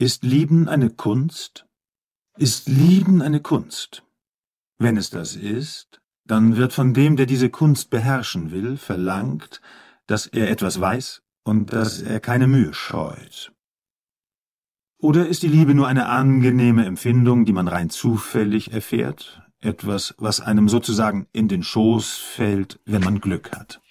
Ist Lieben eine Kunst? Ist Lieben eine Kunst? Wenn es das ist, dann wird von dem, der diese Kunst beherrschen will, verlangt, dass er etwas weiß und dass er keine Mühe scheut. Oder ist die Liebe nur eine angenehme Empfindung, die man rein zufällig erfährt, etwas, was einem sozusagen in den Schoß fällt, wenn man Glück hat?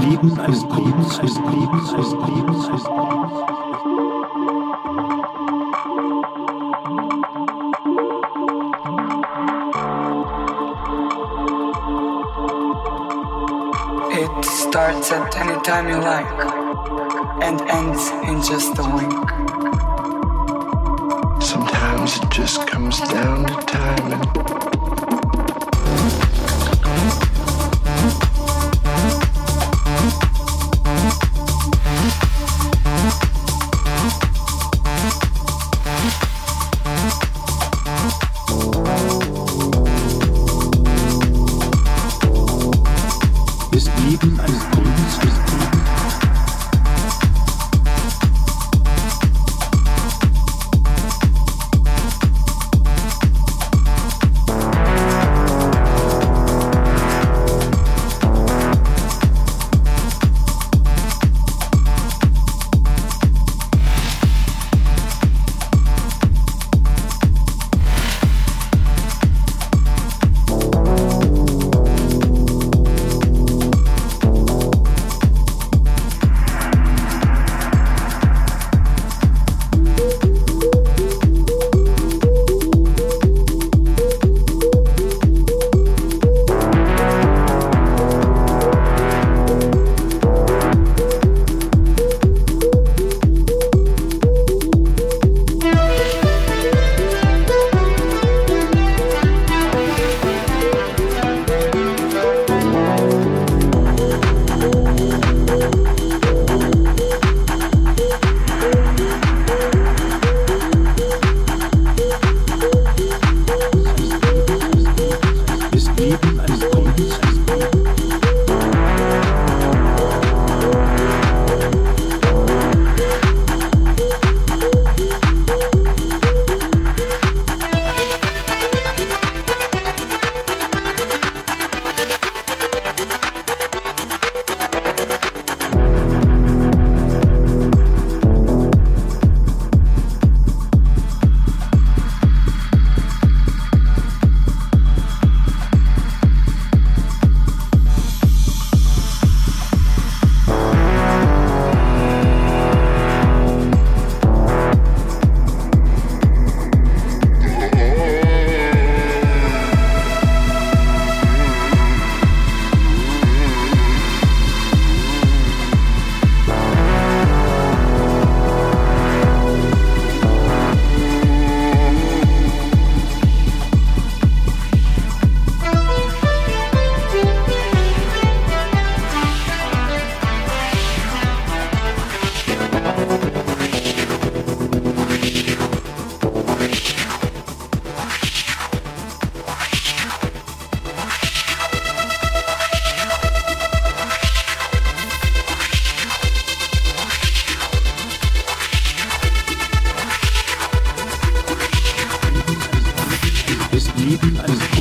Ist Lieben eine Kunst, ist Lieben, ist Lieben, ist It starts at any time you like and ends in just a wink. I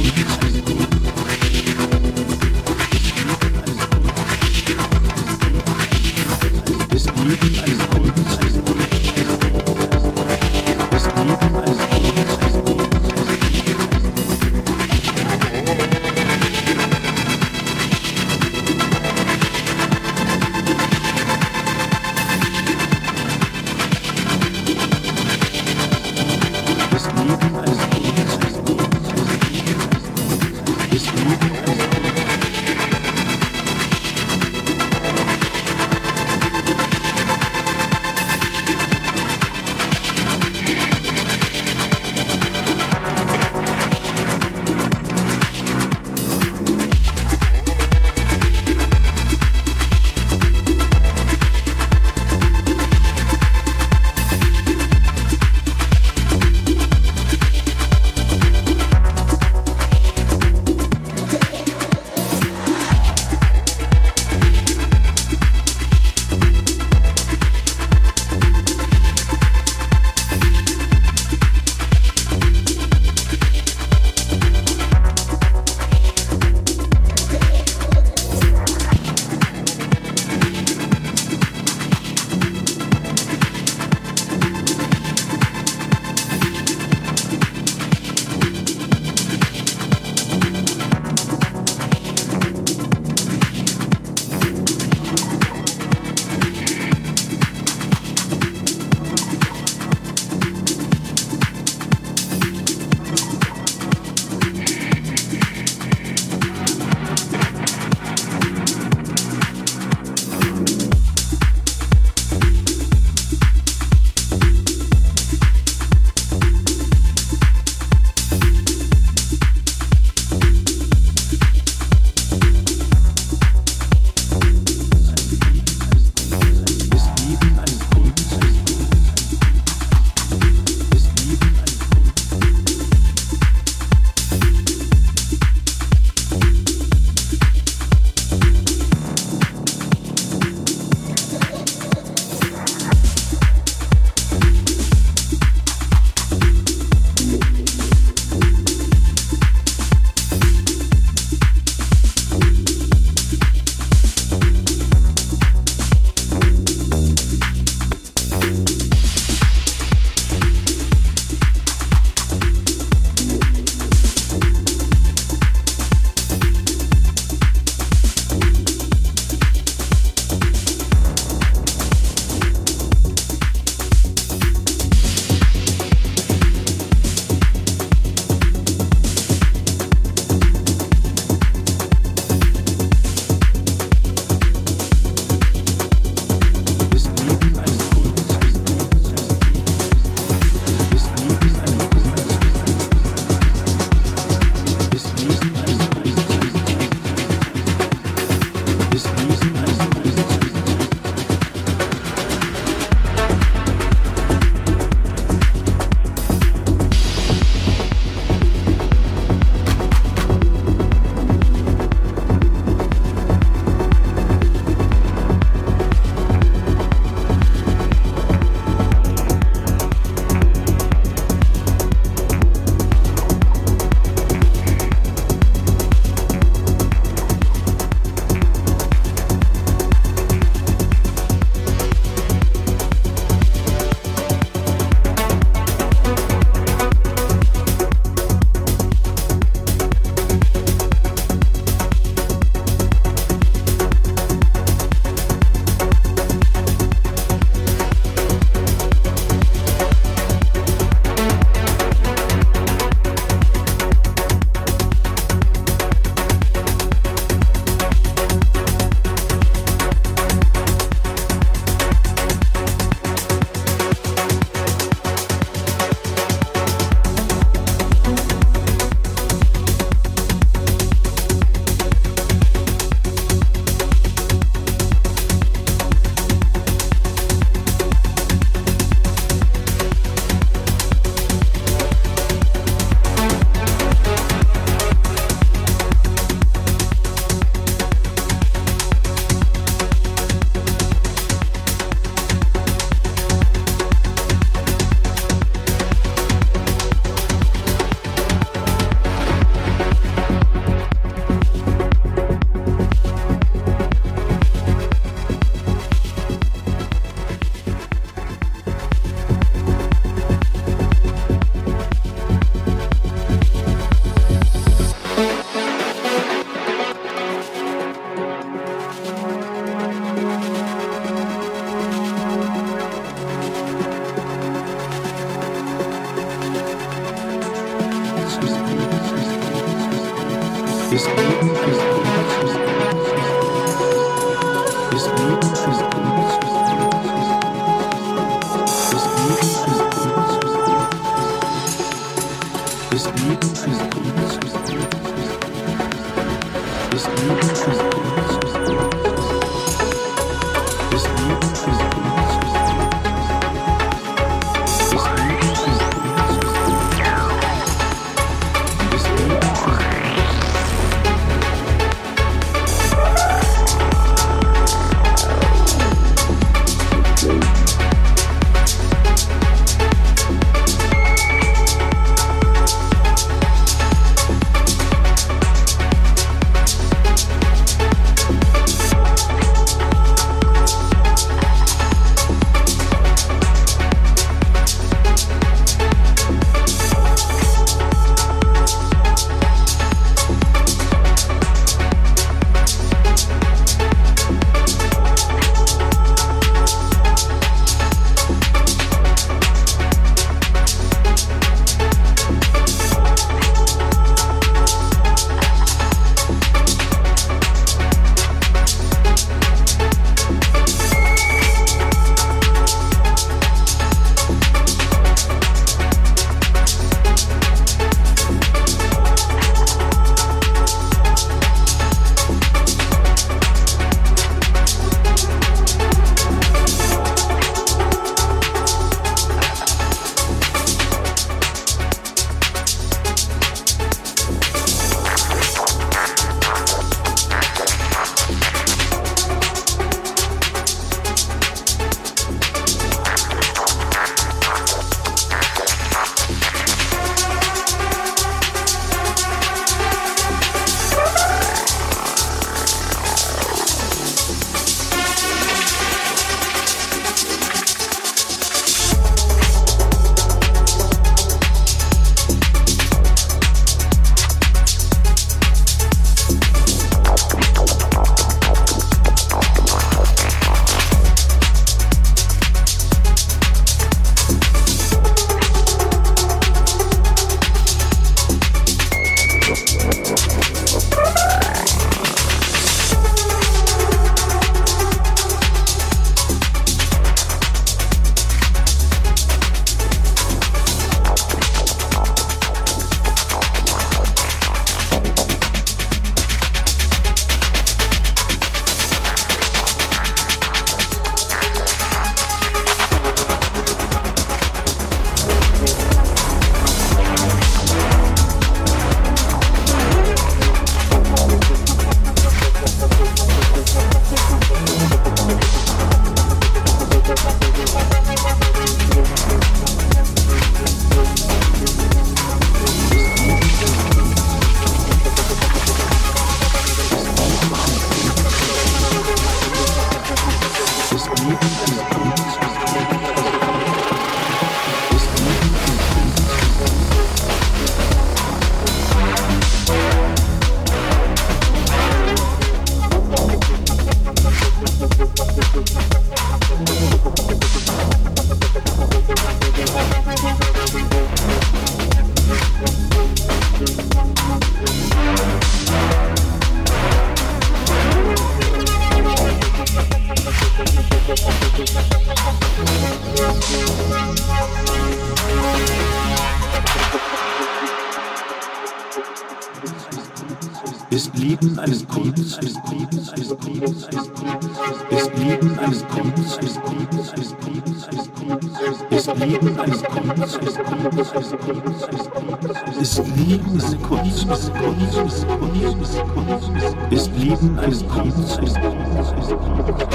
Ist Leben eine Kunst? Ist blieben Sekunden, Sekunden, Ist Sekunden, es blieben Ist Sekunden, Sekunden, Sekunden.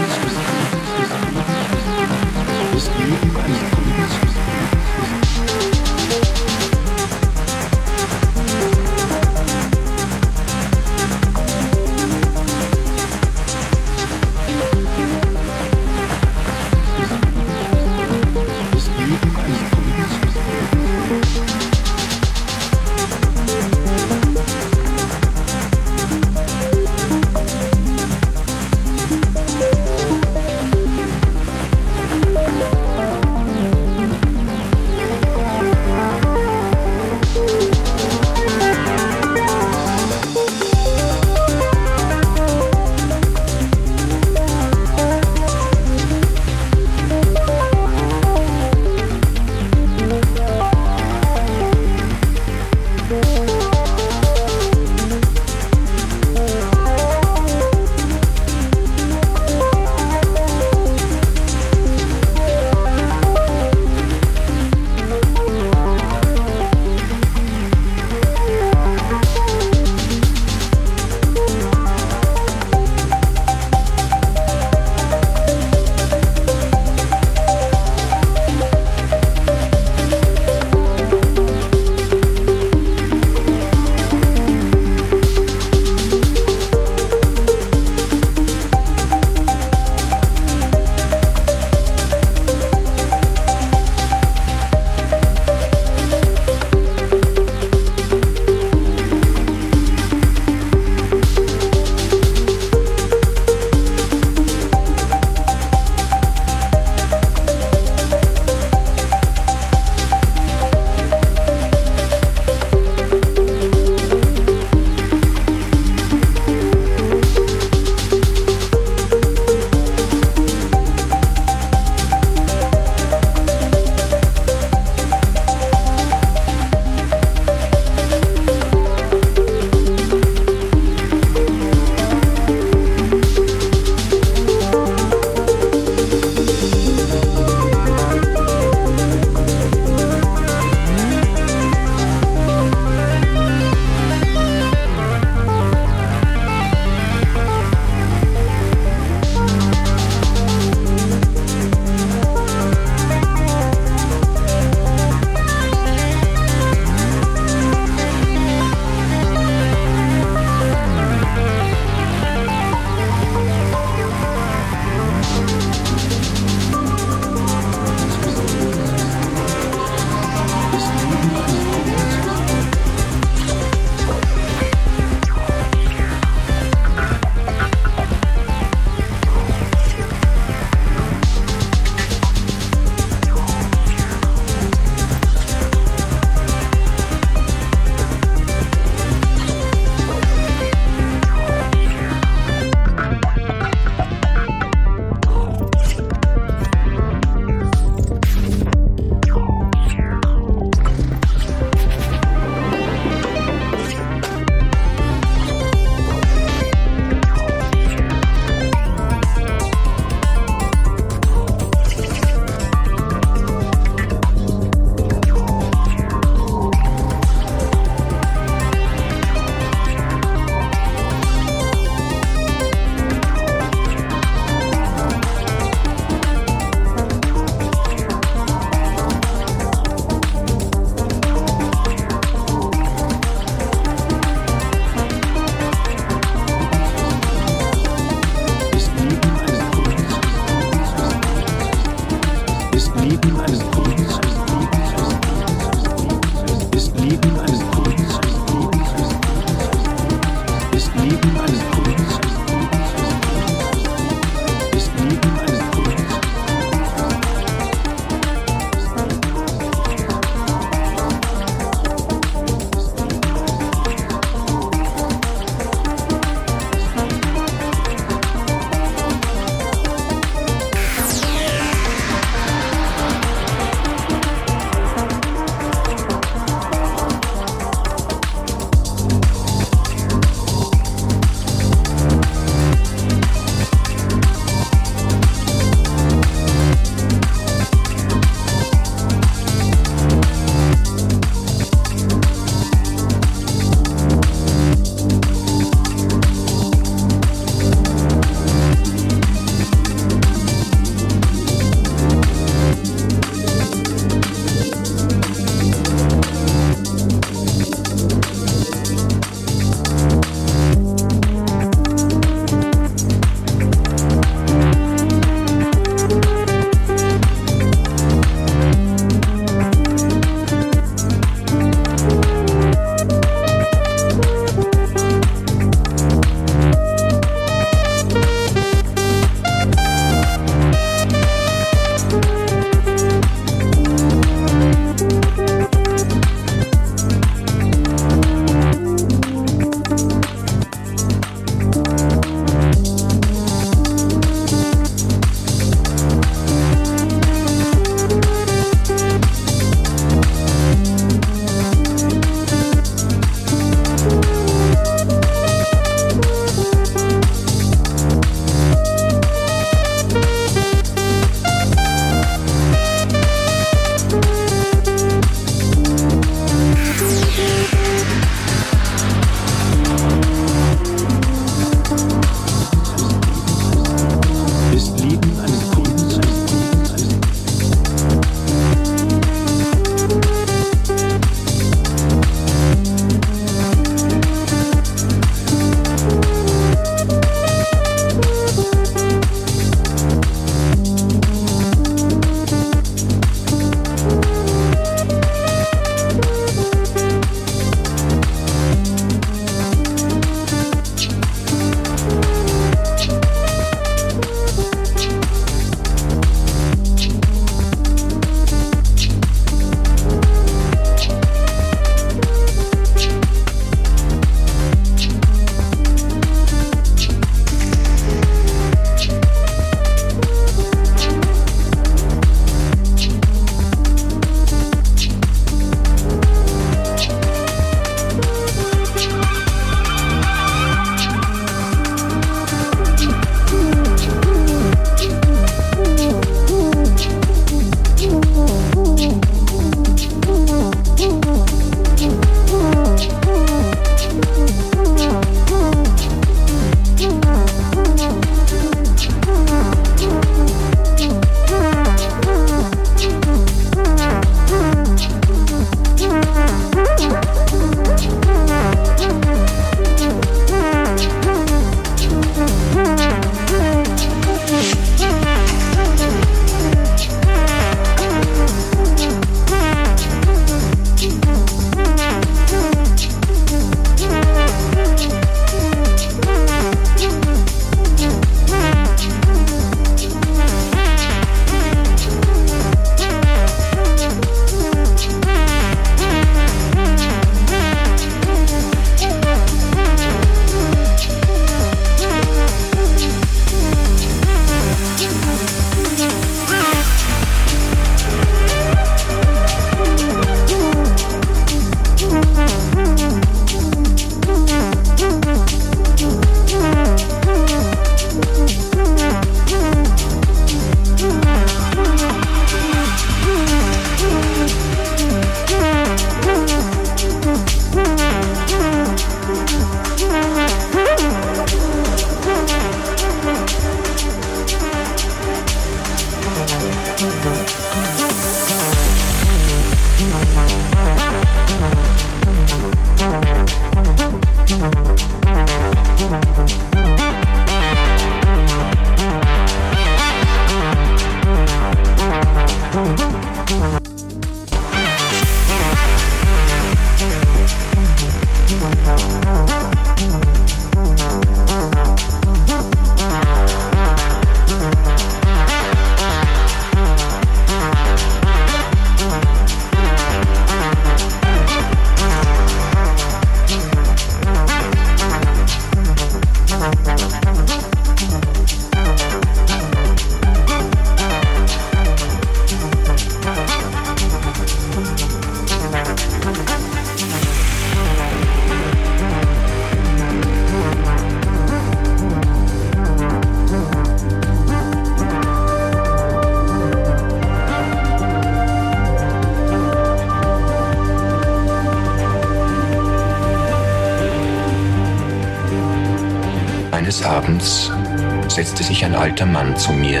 Alter Mann zu mir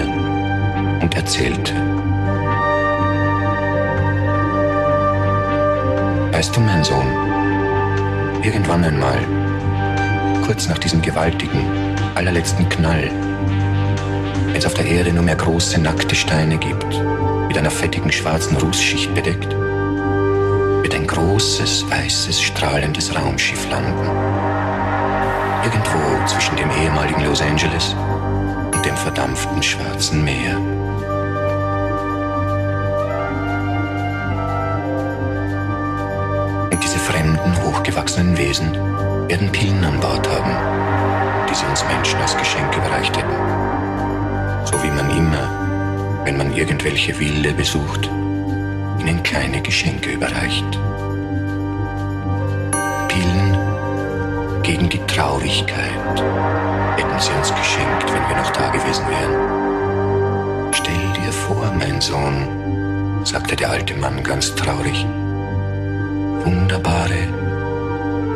und erzählte. Weißt du, mein Sohn, irgendwann einmal, kurz nach diesem gewaltigen, allerletzten Knall, wenn es auf der Erde nur mehr große, nackte Steine gibt, mit einer fettigen schwarzen Rußschicht bedeckt, wird ein großes, weißes, strahlendes Raumschiff landen. Irgendwo zwischen dem ehemaligen Los Angeles und dem verdampften Schwarzen Meer. Und diese fremden, hochgewachsenen Wesen werden Pillen an Bord haben, die sie uns Menschen als Geschenk überreicht hätten. So wie man immer, wenn man irgendwelche Wilde besucht, ihnen kleine Geschenke überreicht. Gegen die Traurigkeit hätten sie uns geschenkt, wenn wir noch da gewesen wären. Stell dir vor, mein Sohn, sagte der alte Mann ganz traurig, wunderbare,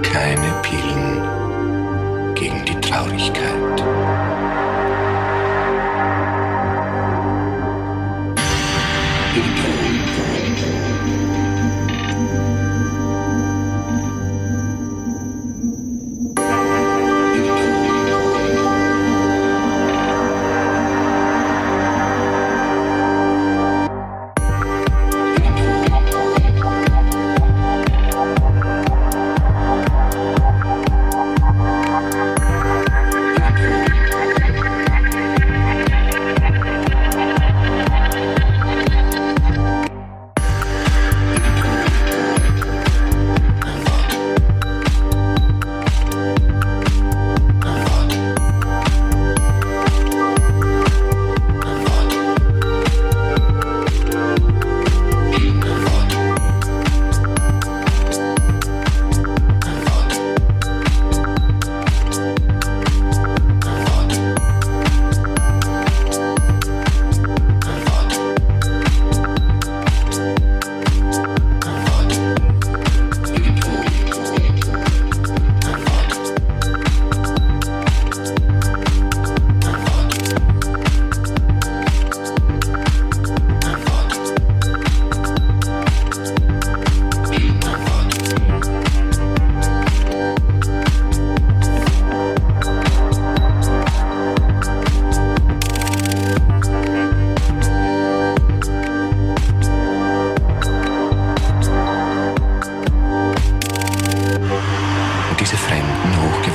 kleine Pillen gegen die Traurigkeit.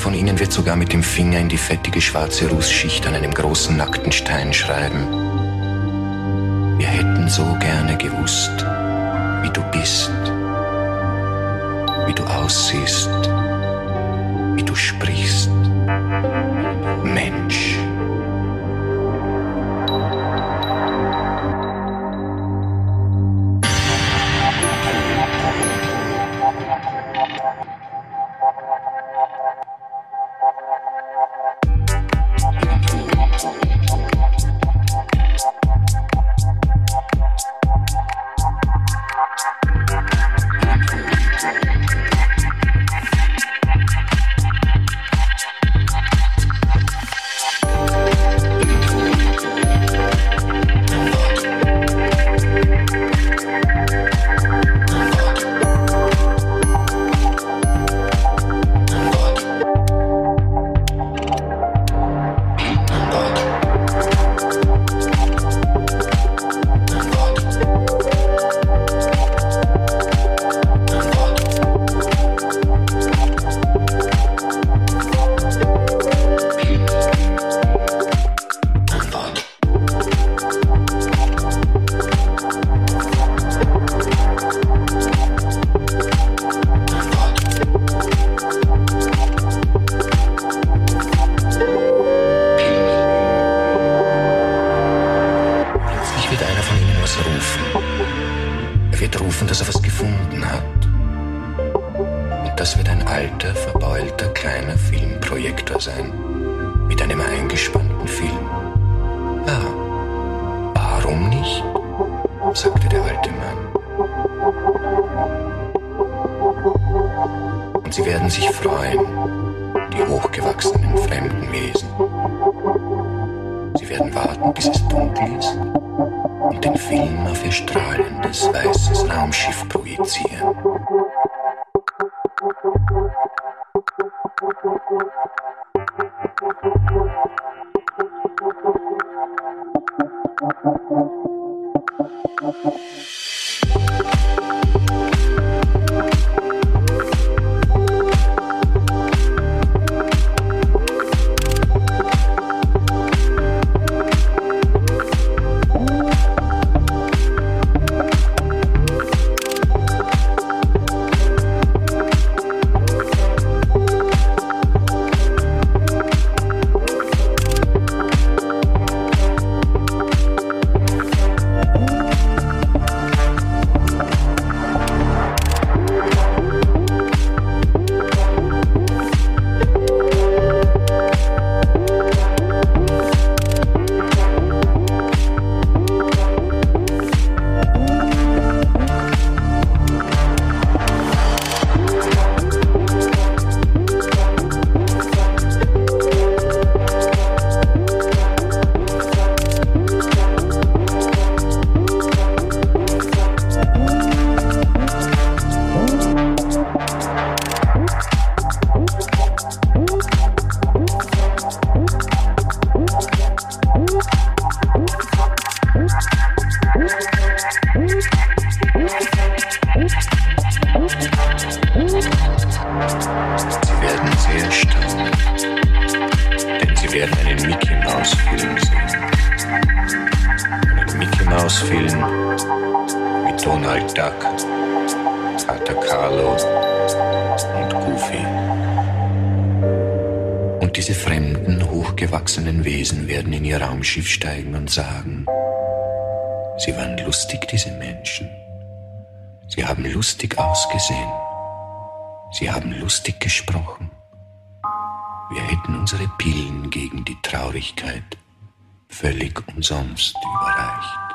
von ihnen wird sogar mit dem Finger in die fettige schwarze Rußschicht an einem großen nackten Stein schreiben. Wir hätten so gerne gewusst, wie du bist, wie du aussiehst, wie du sprichst. Und sie werden sich freuen, die hochgewachsenen fremden Wesen. Sie werden warten, bis es dunkel ist und den Film auf ihr strahlendes weißes Raumschiff projizieren. Raumschiff Traurigkeit völlig umsonst überreicht.